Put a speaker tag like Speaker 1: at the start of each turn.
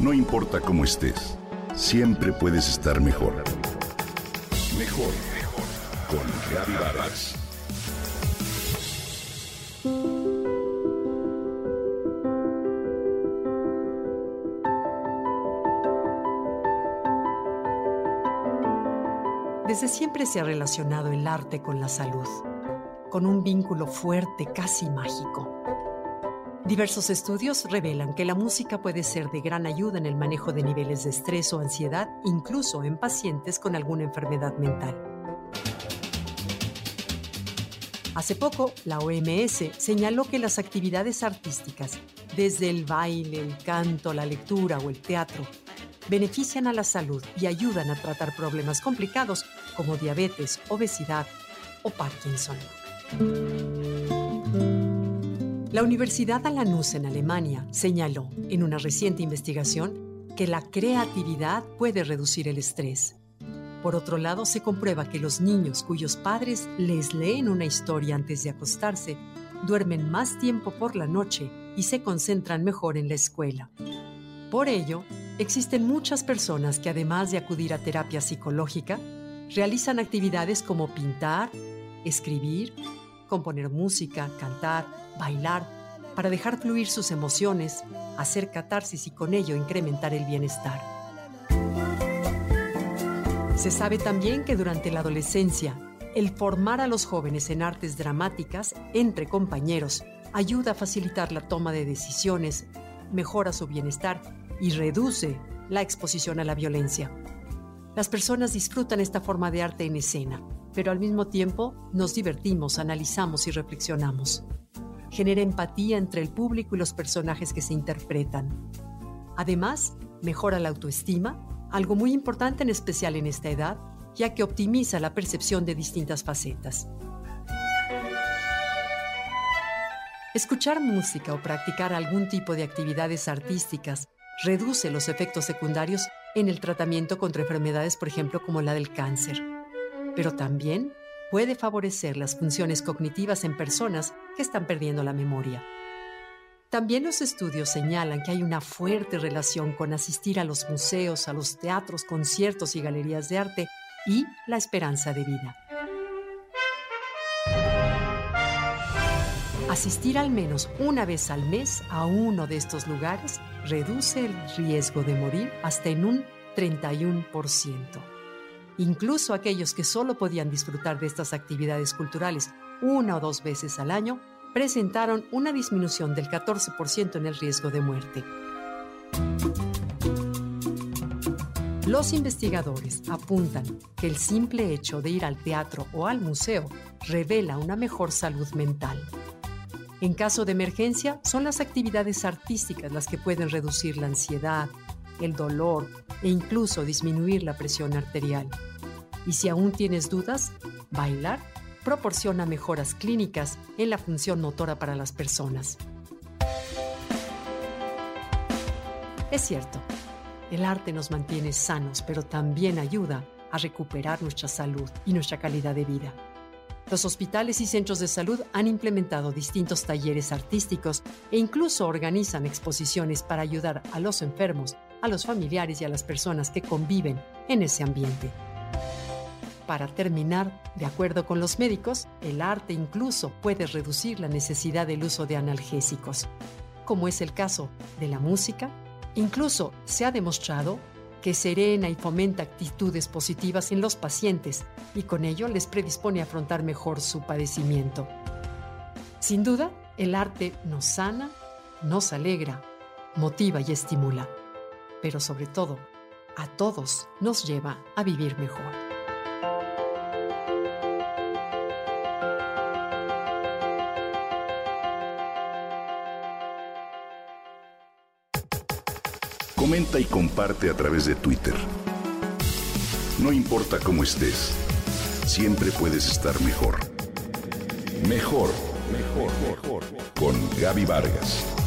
Speaker 1: No importa cómo estés, siempre puedes estar mejor. Mejor, mejor. Con Reavivadas.
Speaker 2: Desde siempre se ha relacionado el arte con la salud, con un vínculo fuerte, casi mágico. Diversos estudios revelan que la música puede ser de gran ayuda en el manejo de niveles de estrés o ansiedad, incluso en pacientes con alguna enfermedad mental. Hace poco, la OMS señaló que las actividades artísticas, desde el baile, el canto, la lectura o el teatro, benefician a la salud y ayudan a tratar problemas complicados como diabetes, obesidad o Parkinson. La Universidad Alanus en Alemania señaló en una reciente investigación que la creatividad puede reducir el estrés. Por otro lado, se comprueba que los niños cuyos padres les leen una historia antes de acostarse duermen más tiempo por la noche y se concentran mejor en la escuela. Por ello, Existen muchas personas que además de acudir a terapia psicológica, realizan actividades como pintar, escribir, componer música, cantar, bailar, para dejar fluir sus emociones, hacer catarsis y con ello incrementar el bienestar. Se sabe también que durante la adolescencia, el formar a los jóvenes en artes dramáticas entre compañeros ayuda a facilitar la toma de decisiones, mejora su bienestar y reduce la exposición a la violencia. Las personas disfrutan esta forma de arte en escena, pero al mismo tiempo nos divertimos, analizamos y reflexionamos. Genera empatía entre el público y los personajes que se interpretan. Además, mejora la autoestima, algo muy importante en especial en esta edad, ya que optimiza la percepción de distintas facetas. Escuchar música o practicar algún tipo de actividades artísticas reduce los efectos secundarios en el tratamiento contra enfermedades, por ejemplo, como la del cáncer. Pero también puede favorecer las funciones cognitivas en personas que están perdiendo la memoria. También los estudios señalan que hay una fuerte relación con asistir a los museos, a los teatros, conciertos y galerías de arte y la esperanza de vida. Asistir al menos una vez al mes a uno de estos lugares reduce el riesgo de morir hasta en un 31%. Incluso aquellos que solo podían disfrutar de estas actividades culturales una o dos veces al año presentaron una disminución del 14% en el riesgo de muerte. Los investigadores apuntan que el simple hecho de ir al teatro o al museo revela una mejor salud mental en caso de emergencia, son las actividades artísticas las que pueden reducir la ansiedad, el dolor e incluso disminuir la presión arterial. Y si aún tienes dudas, bailar proporciona mejoras clínicas en la función motora para las personas. Es cierto, el arte nos mantiene sanos, pero también ayuda a recuperar nuestra salud y nuestra calidad de vida. Los hospitales y centros de salud han implementado distintos talleres artísticos e incluso organizan exposiciones para ayudar a los enfermos, a los familiares y a las personas que conviven en ese ambiente. Para terminar, de acuerdo con los médicos, el arte incluso puede reducir la necesidad del uso de analgésicos, como es el caso de la música. Incluso se ha demostrado que serena y fomenta actitudes positivas en los pacientes y con ello les predispone a afrontar mejor su padecimiento. Sin duda, el arte nos sana, nos alegra, motiva y estimula, pero sobre todo, a todos nos lleva a vivir mejor.
Speaker 1: Comenta y comparte a través de Twitter. No importa cómo estés, siempre puedes estar mejor. Mejor, mejor, mejor. Con Gaby Vargas.